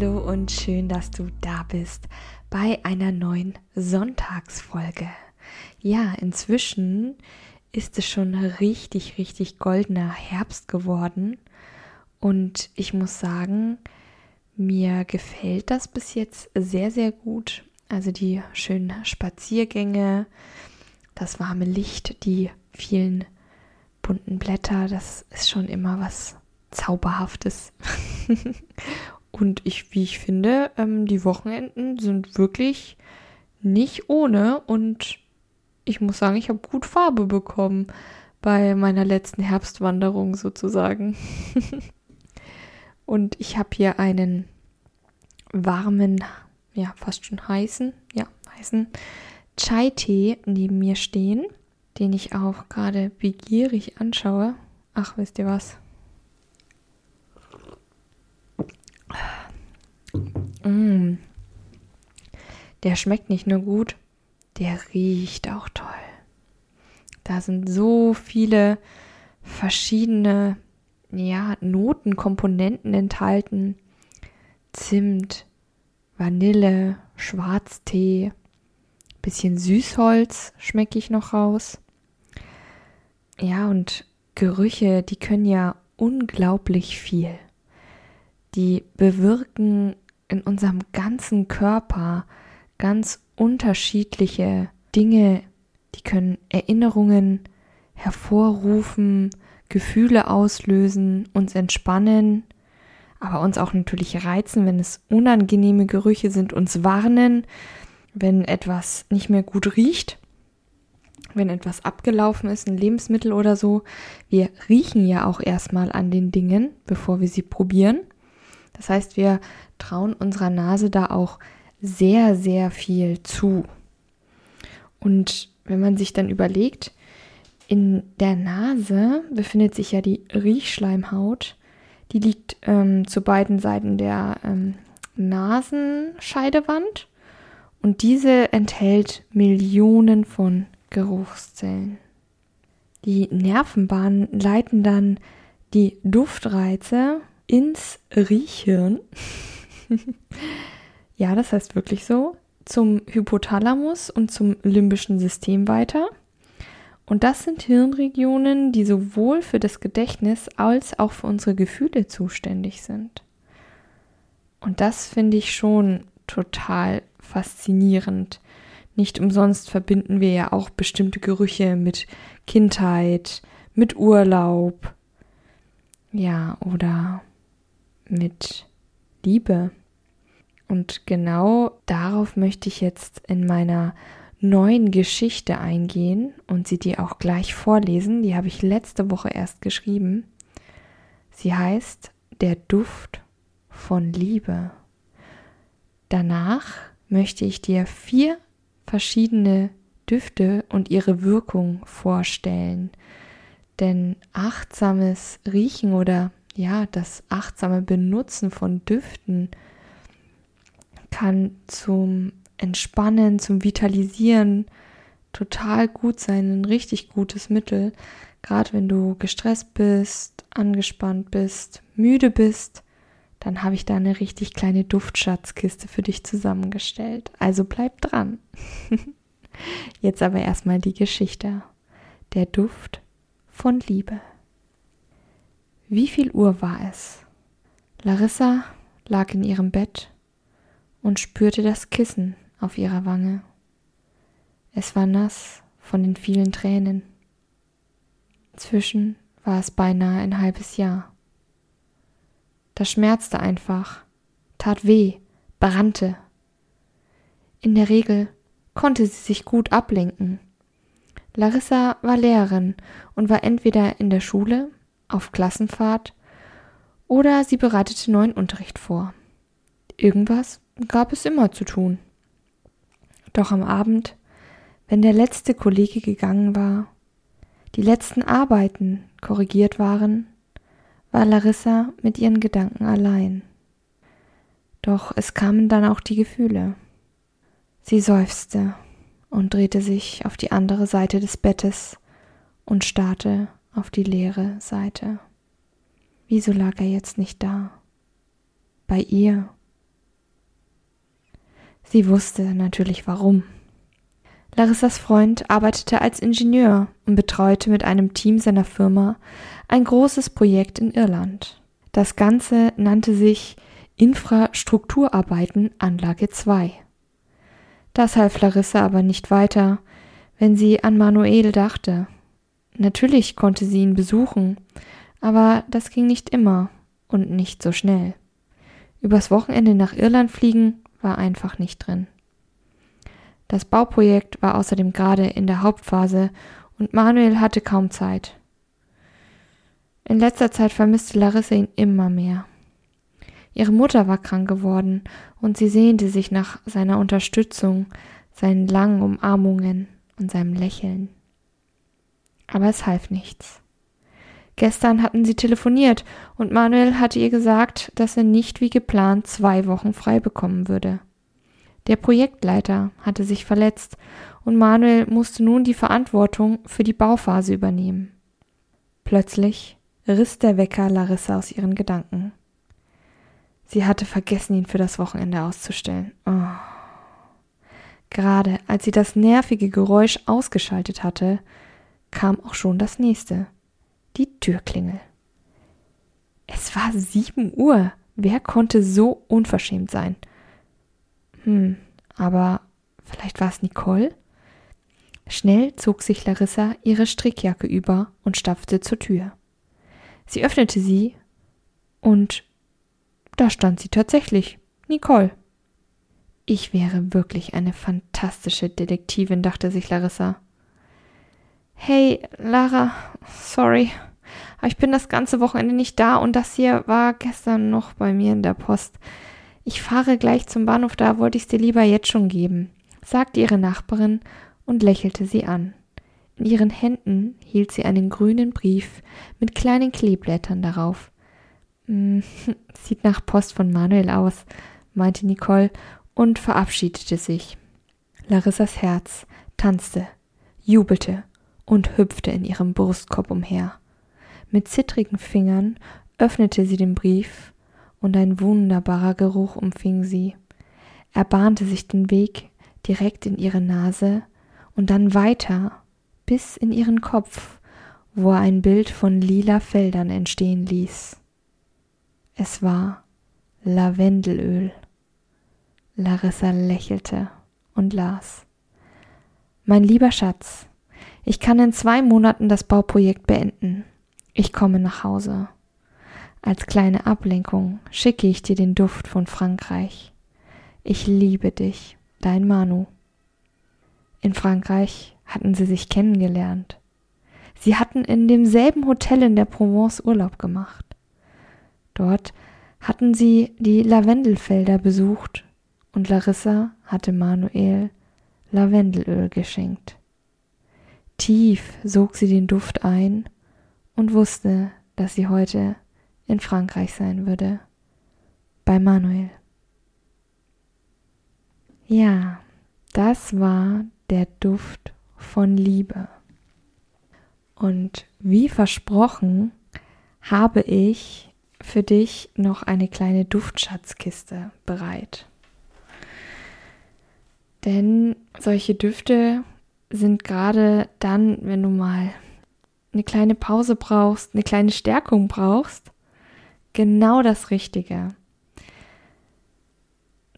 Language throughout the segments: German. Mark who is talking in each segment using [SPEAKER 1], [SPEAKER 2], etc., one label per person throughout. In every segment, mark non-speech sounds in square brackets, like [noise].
[SPEAKER 1] Hallo und schön, dass du da bist bei einer neuen Sonntagsfolge. Ja, inzwischen ist es schon richtig, richtig goldener Herbst geworden. Und ich muss sagen, mir gefällt das bis jetzt sehr, sehr gut. Also die schönen Spaziergänge, das warme Licht, die vielen bunten Blätter, das ist schon immer was Zauberhaftes. [laughs] Und ich, wie ich finde, ähm, die Wochenenden sind wirklich nicht ohne und ich muss sagen, ich habe gut Farbe bekommen bei meiner letzten Herbstwanderung sozusagen. [laughs] und ich habe hier einen warmen, ja, fast schon heißen, ja, heißen Chai-Tee neben mir stehen, den ich auch gerade begierig anschaue. Ach, wisst ihr was? Mm. Der schmeckt nicht nur gut, der riecht auch toll. Da sind so viele verschiedene ja, Notenkomponenten enthalten. Zimt, Vanille, Schwarztee, bisschen Süßholz schmecke ich noch raus. Ja, und Gerüche, die können ja unglaublich viel. Die bewirken in unserem ganzen Körper ganz unterschiedliche Dinge, die können Erinnerungen hervorrufen, Gefühle auslösen, uns entspannen, aber uns auch natürlich reizen, wenn es unangenehme Gerüche sind, uns warnen, wenn etwas nicht mehr gut riecht, wenn etwas abgelaufen ist, ein Lebensmittel oder so. Wir riechen ja auch erstmal an den Dingen, bevor wir sie probieren. Das heißt, wir trauen unserer Nase da auch sehr, sehr viel zu. Und wenn man sich dann überlegt, in der Nase befindet sich ja die Riechschleimhaut. Die liegt ähm, zu beiden Seiten der ähm, Nasenscheidewand und diese enthält Millionen von Geruchszellen. Die Nervenbahnen leiten dann die Duftreize ins Riechhirn. [laughs] [laughs] ja, das heißt wirklich so, zum Hypothalamus und zum limbischen System weiter. Und das sind Hirnregionen, die sowohl für das Gedächtnis als auch für unsere Gefühle zuständig sind. Und das finde ich schon total faszinierend. Nicht umsonst verbinden wir ja auch bestimmte Gerüche mit Kindheit, mit Urlaub, ja, oder mit Liebe. Und genau darauf möchte ich jetzt in meiner neuen Geschichte eingehen und sie dir auch gleich vorlesen. Die habe ich letzte Woche erst geschrieben. Sie heißt Der Duft von Liebe. Danach möchte ich dir vier verschiedene Düfte und ihre Wirkung vorstellen. Denn achtsames Riechen oder ja, das achtsame Benutzen von Düften kann zum Entspannen, zum Vitalisieren total gut sein, ein richtig gutes Mittel. Gerade wenn du gestresst bist, angespannt bist, müde bist, dann habe ich da eine richtig kleine Duftschatzkiste für dich zusammengestellt. Also bleib dran. [laughs] Jetzt aber erstmal die Geschichte. Der Duft von Liebe. Wie viel Uhr war es? Larissa lag in ihrem Bett und spürte das Kissen auf ihrer Wange. Es war nass von den vielen Tränen. Inzwischen war es beinahe ein halbes Jahr. Das schmerzte einfach, tat weh, brannte. In der Regel konnte sie sich gut ablenken. Larissa war Lehrerin und war entweder in der Schule, auf Klassenfahrt oder sie bereitete neuen Unterricht vor. Irgendwas gab es immer zu tun. Doch am Abend, wenn der letzte Kollege gegangen war, die letzten Arbeiten korrigiert waren, war Larissa mit ihren Gedanken allein. Doch es kamen dann auch die Gefühle. Sie seufzte und drehte sich auf die andere Seite des Bettes und starrte auf die leere Seite. Wieso lag er jetzt nicht da? Bei ihr. Sie wusste natürlich warum. Larissas Freund arbeitete als Ingenieur und betreute mit einem Team seiner Firma ein großes Projekt in Irland. Das Ganze nannte sich Infrastrukturarbeiten Anlage 2. Das half Larissa aber nicht weiter, wenn sie an Manuel dachte. Natürlich konnte sie ihn besuchen, aber das ging nicht immer und nicht so schnell. Übers Wochenende nach Irland fliegen war einfach nicht drin. Das Bauprojekt war außerdem gerade in der Hauptphase und Manuel hatte kaum Zeit. In letzter Zeit vermisste Larissa ihn immer mehr. Ihre Mutter war krank geworden und sie sehnte sich nach seiner Unterstützung, seinen langen Umarmungen und seinem Lächeln. Aber es half nichts. Gestern hatten sie telefoniert und Manuel hatte ihr gesagt, dass er nicht wie geplant zwei Wochen frei bekommen würde. Der Projektleiter hatte sich verletzt und Manuel musste nun die Verantwortung für die Bauphase übernehmen. Plötzlich riss der Wecker Larissa aus ihren Gedanken. Sie hatte vergessen, ihn für das Wochenende auszustellen. Oh. Gerade als sie das nervige Geräusch ausgeschaltet hatte, kam auch schon das nächste. Die Türklingel. Es war sieben Uhr. Wer konnte so unverschämt sein? Hm, aber vielleicht war es Nicole? Schnell zog sich Larissa ihre Strickjacke über und stapfte zur Tür. Sie öffnete sie und da stand sie tatsächlich, Nicole. Ich wäre wirklich eine fantastische Detektivin, dachte sich Larissa. Hey, Lara, sorry, aber ich bin das ganze Wochenende nicht da und das hier war gestern noch bei mir in der Post. Ich fahre gleich zum Bahnhof, da wollte ich es dir lieber jetzt schon geben, sagte ihre Nachbarin und lächelte sie an. In ihren Händen hielt sie einen grünen Brief mit kleinen Kleeblättern darauf. Hm, [laughs] sieht nach Post von Manuel aus, meinte Nicole und verabschiedete sich. Larissas Herz tanzte, jubelte und hüpfte in ihrem Brustkorb umher. Mit zittrigen Fingern öffnete sie den Brief und ein wunderbarer Geruch umfing sie. Er bahnte sich den Weg direkt in ihre Nase und dann weiter bis in ihren Kopf, wo er ein Bild von lila Feldern entstehen ließ. Es war Lavendelöl. Larissa lächelte und las. Mein lieber Schatz, ich kann in zwei Monaten das Bauprojekt beenden. Ich komme nach Hause. Als kleine Ablenkung schicke ich dir den Duft von Frankreich. Ich liebe dich, dein Manu. In Frankreich hatten sie sich kennengelernt. Sie hatten in demselben Hotel in der Provence Urlaub gemacht. Dort hatten sie die Lavendelfelder besucht und Larissa hatte Manuel Lavendelöl geschenkt. Tief sog sie den Duft ein und wusste, dass sie heute in Frankreich sein würde. Bei Manuel. Ja, das war der Duft von Liebe. Und wie versprochen habe ich für dich noch eine kleine Duftschatzkiste bereit. Denn solche Düfte sind gerade dann, wenn du mal eine kleine Pause brauchst, eine kleine Stärkung brauchst, genau das Richtige.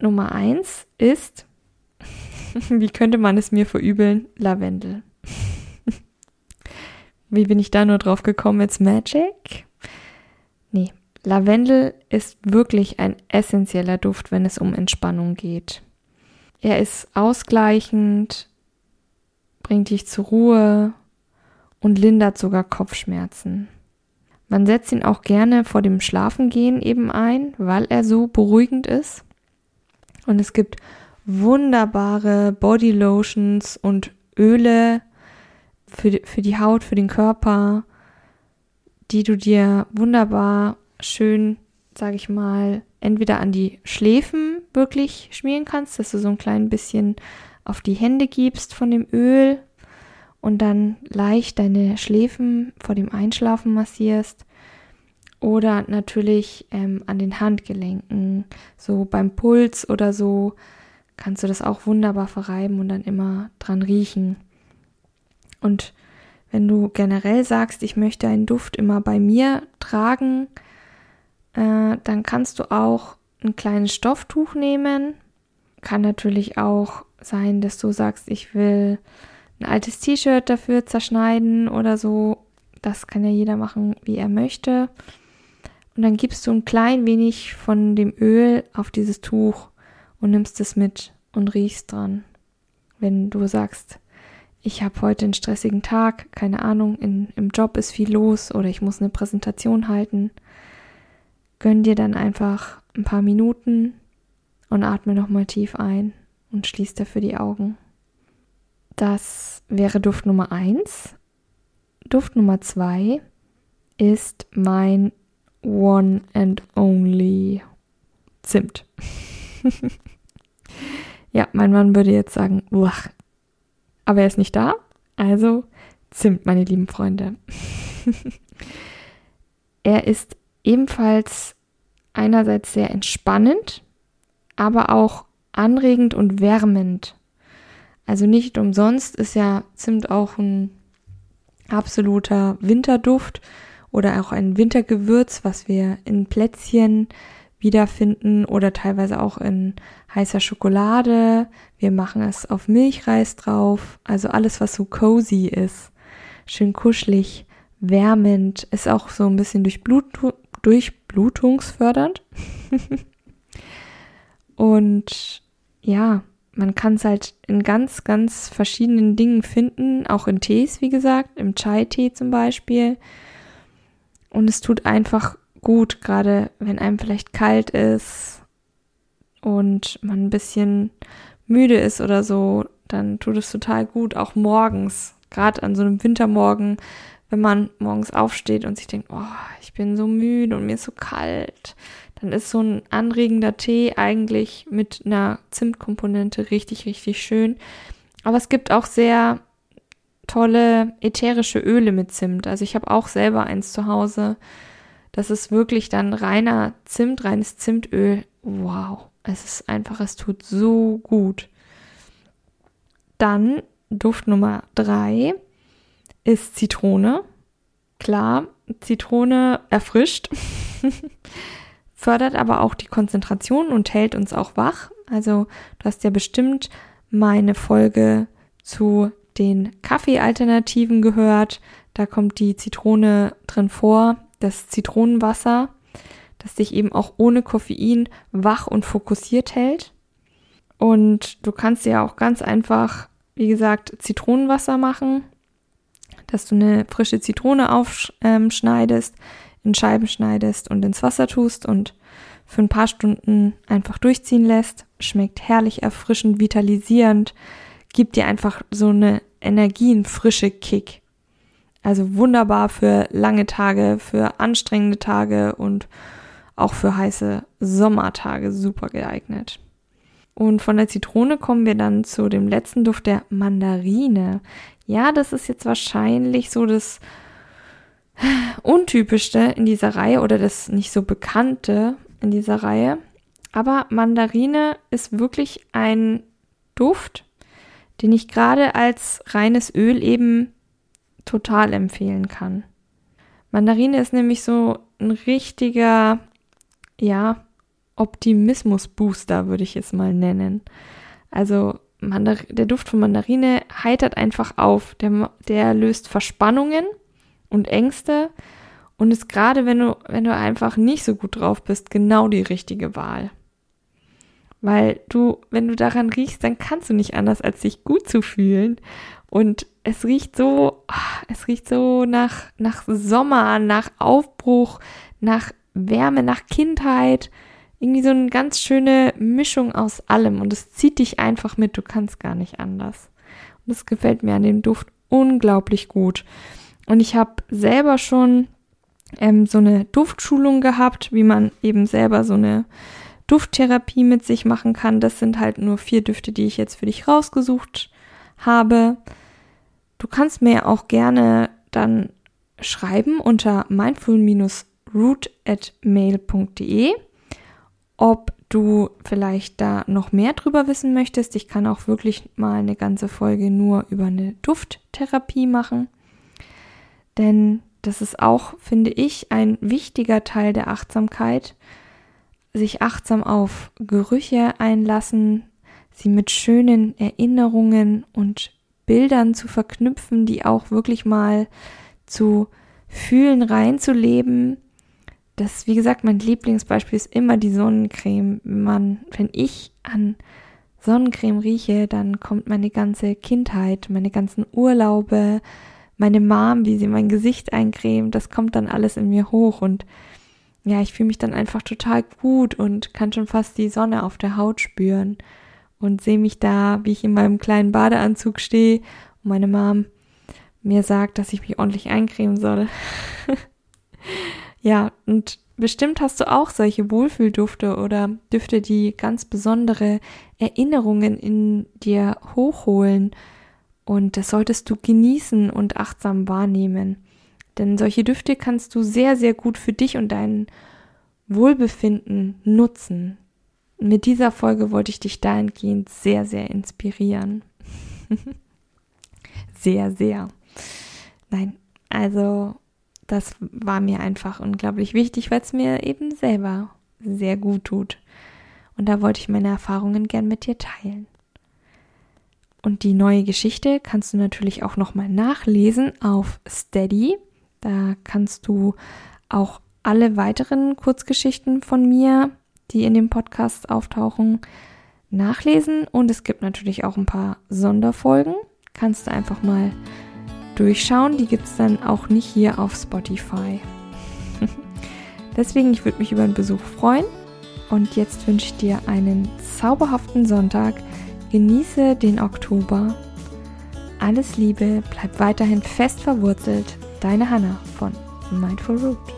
[SPEAKER 1] Nummer eins ist, [laughs] wie könnte man es mir verübeln? Lavendel. [laughs] wie bin ich da nur drauf gekommen? It's Magic? Nee, Lavendel ist wirklich ein essentieller Duft, wenn es um Entspannung geht. Er ist ausgleichend, bringt dich zur Ruhe und lindert sogar Kopfschmerzen. Man setzt ihn auch gerne vor dem Schlafengehen eben ein, weil er so beruhigend ist. Und es gibt wunderbare Body Lotions und Öle für die, für die Haut, für den Körper, die du dir wunderbar schön, sage ich mal, entweder an die Schläfen wirklich schmieren kannst, dass du so ein klein bisschen auf die Hände gibst von dem Öl und dann leicht deine Schläfen vor dem Einschlafen massierst. Oder natürlich ähm, an den Handgelenken, so beim Puls oder so, kannst du das auch wunderbar verreiben und dann immer dran riechen. Und wenn du generell sagst, ich möchte einen Duft immer bei mir tragen, äh, dann kannst du auch ein kleines Stofftuch nehmen. Kann natürlich auch sein, dass du sagst, ich will ein altes T-Shirt dafür zerschneiden oder so. Das kann ja jeder machen, wie er möchte. Und dann gibst du ein klein wenig von dem Öl auf dieses Tuch und nimmst es mit und riechst dran. Wenn du sagst, ich habe heute einen stressigen Tag, keine Ahnung, in, im Job ist viel los oder ich muss eine Präsentation halten, gönn dir dann einfach ein paar Minuten und atme nochmal tief ein und schließ dafür die Augen. Das wäre Duft Nummer eins. Duft Nummer zwei ist mein One and Only Zimt. [laughs] ja, mein Mann würde jetzt sagen, Uach. aber er ist nicht da, also Zimt, meine lieben Freunde. [laughs] er ist ebenfalls einerseits sehr entspannend, aber auch anregend und wärmend. Also nicht umsonst ist ja Zimt auch ein absoluter Winterduft oder auch ein Wintergewürz, was wir in Plätzchen wiederfinden oder teilweise auch in heißer Schokolade. Wir machen es auf Milchreis drauf. Also alles, was so cozy ist. Schön kuschelig, wärmend, ist auch so ein bisschen Durchblut durchblutungsfördernd. [laughs] Und ja, man kann es halt in ganz, ganz verschiedenen Dingen finden, auch in Tees, wie gesagt, im Chai-Tee zum Beispiel. Und es tut einfach gut, gerade wenn einem vielleicht kalt ist und man ein bisschen müde ist oder so, dann tut es total gut, auch morgens, gerade an so einem Wintermorgen, wenn man morgens aufsteht und sich denkt, oh, ich bin so müde und mir ist so kalt, dann ist so ein anregender Tee eigentlich mit einer Zimtkomponente richtig, richtig schön. Aber es gibt auch sehr tolle ätherische Öle mit Zimt. Also ich habe auch selber eins zu Hause. Das ist wirklich dann reiner Zimt, reines Zimtöl. Wow, es ist einfach, es tut so gut. Dann Duft Nummer drei ist Zitrone. Klar, Zitrone erfrischt, [laughs] fördert aber auch die Konzentration und hält uns auch wach. Also du hast ja bestimmt meine Folge zu den Kaffeealternativen gehört. Da kommt die Zitrone drin vor, das Zitronenwasser, das dich eben auch ohne Koffein wach und fokussiert hält. Und du kannst ja auch ganz einfach, wie gesagt, Zitronenwasser machen, dass du eine frische Zitrone aufschneidest, in Scheiben schneidest und ins Wasser tust und für ein paar Stunden einfach durchziehen lässt. Schmeckt herrlich erfrischend, vitalisierend, gibt dir einfach so eine Energie, frische Kick. Also wunderbar für lange Tage, für anstrengende Tage und auch für heiße Sommertage super geeignet. Und von der Zitrone kommen wir dann zu dem letzten Duft der Mandarine. Ja, das ist jetzt wahrscheinlich so das untypischste in dieser Reihe oder das nicht so bekannte in dieser Reihe. Aber Mandarine ist wirklich ein Duft, den ich gerade als reines Öl eben total empfehlen kann. Mandarine ist nämlich so ein richtiger, ja, Optimismus-Booster, würde ich es mal nennen. Also Mandar der Duft von Mandarine heitert einfach auf, der, der löst Verspannungen und Ängste und ist gerade, wenn du, wenn du einfach nicht so gut drauf bist, genau die richtige Wahl. Weil du, wenn du daran riechst, dann kannst du nicht anders, als dich gut zu fühlen. Und es riecht so, ah, es riecht so nach, nach Sommer, nach Aufbruch, nach Wärme, nach Kindheit. irgendwie so eine ganz schöne Mischung aus allem und es zieht dich einfach mit, du kannst gar nicht anders. Und das gefällt mir an dem Duft unglaublich gut. Und ich habe selber schon ähm, so eine Duftschulung gehabt, wie man eben selber so eine Dufttherapie mit sich machen kann. Das sind halt nur vier Düfte, die ich jetzt für dich rausgesucht habe. Du kannst mir auch gerne dann schreiben unter mindful-root at mail.de ob du vielleicht da noch mehr drüber wissen möchtest. Ich kann auch wirklich mal eine ganze Folge nur über eine Dufttherapie machen. Denn das ist auch, finde ich, ein wichtiger Teil der Achtsamkeit. Sich achtsam auf Gerüche einlassen, sie mit schönen Erinnerungen und Bildern zu verknüpfen, die auch wirklich mal zu fühlen, reinzuleben das, wie gesagt, mein Lieblingsbeispiel ist immer die Sonnencreme. Man, wenn ich an Sonnencreme rieche, dann kommt meine ganze Kindheit, meine ganzen Urlaube, meine Mom, wie sie mein Gesicht eincremt, das kommt dann alles in mir hoch und ja, ich fühle mich dann einfach total gut und kann schon fast die Sonne auf der Haut spüren und sehe mich da, wie ich in meinem kleinen Badeanzug stehe und meine Mom mir sagt, dass ich mich ordentlich eincremen soll. [laughs] Ja, und bestimmt hast du auch solche Wohlfühldufte oder Düfte, die ganz besondere Erinnerungen in dir hochholen. Und das solltest du genießen und achtsam wahrnehmen. Denn solche Düfte kannst du sehr, sehr gut für dich und dein Wohlbefinden nutzen. Mit dieser Folge wollte ich dich dahingehend sehr, sehr inspirieren. [laughs] sehr, sehr. Nein, also das war mir einfach unglaublich wichtig, weil es mir eben selber sehr gut tut. Und da wollte ich meine Erfahrungen gern mit dir teilen. Und die neue Geschichte kannst du natürlich auch nochmal nachlesen auf Steady. Da kannst du auch alle weiteren Kurzgeschichten von mir, die in dem Podcast auftauchen, nachlesen. Und es gibt natürlich auch ein paar Sonderfolgen. Kannst du einfach mal durchschauen. Die gibt es dann auch nicht hier auf Spotify. [laughs] Deswegen, ich würde mich über einen Besuch freuen. Und jetzt wünsche ich dir einen zauberhaften Sonntag. Genieße den Oktober. Alles Liebe, bleib weiterhin fest verwurzelt. Deine Hanna von Mindful Root.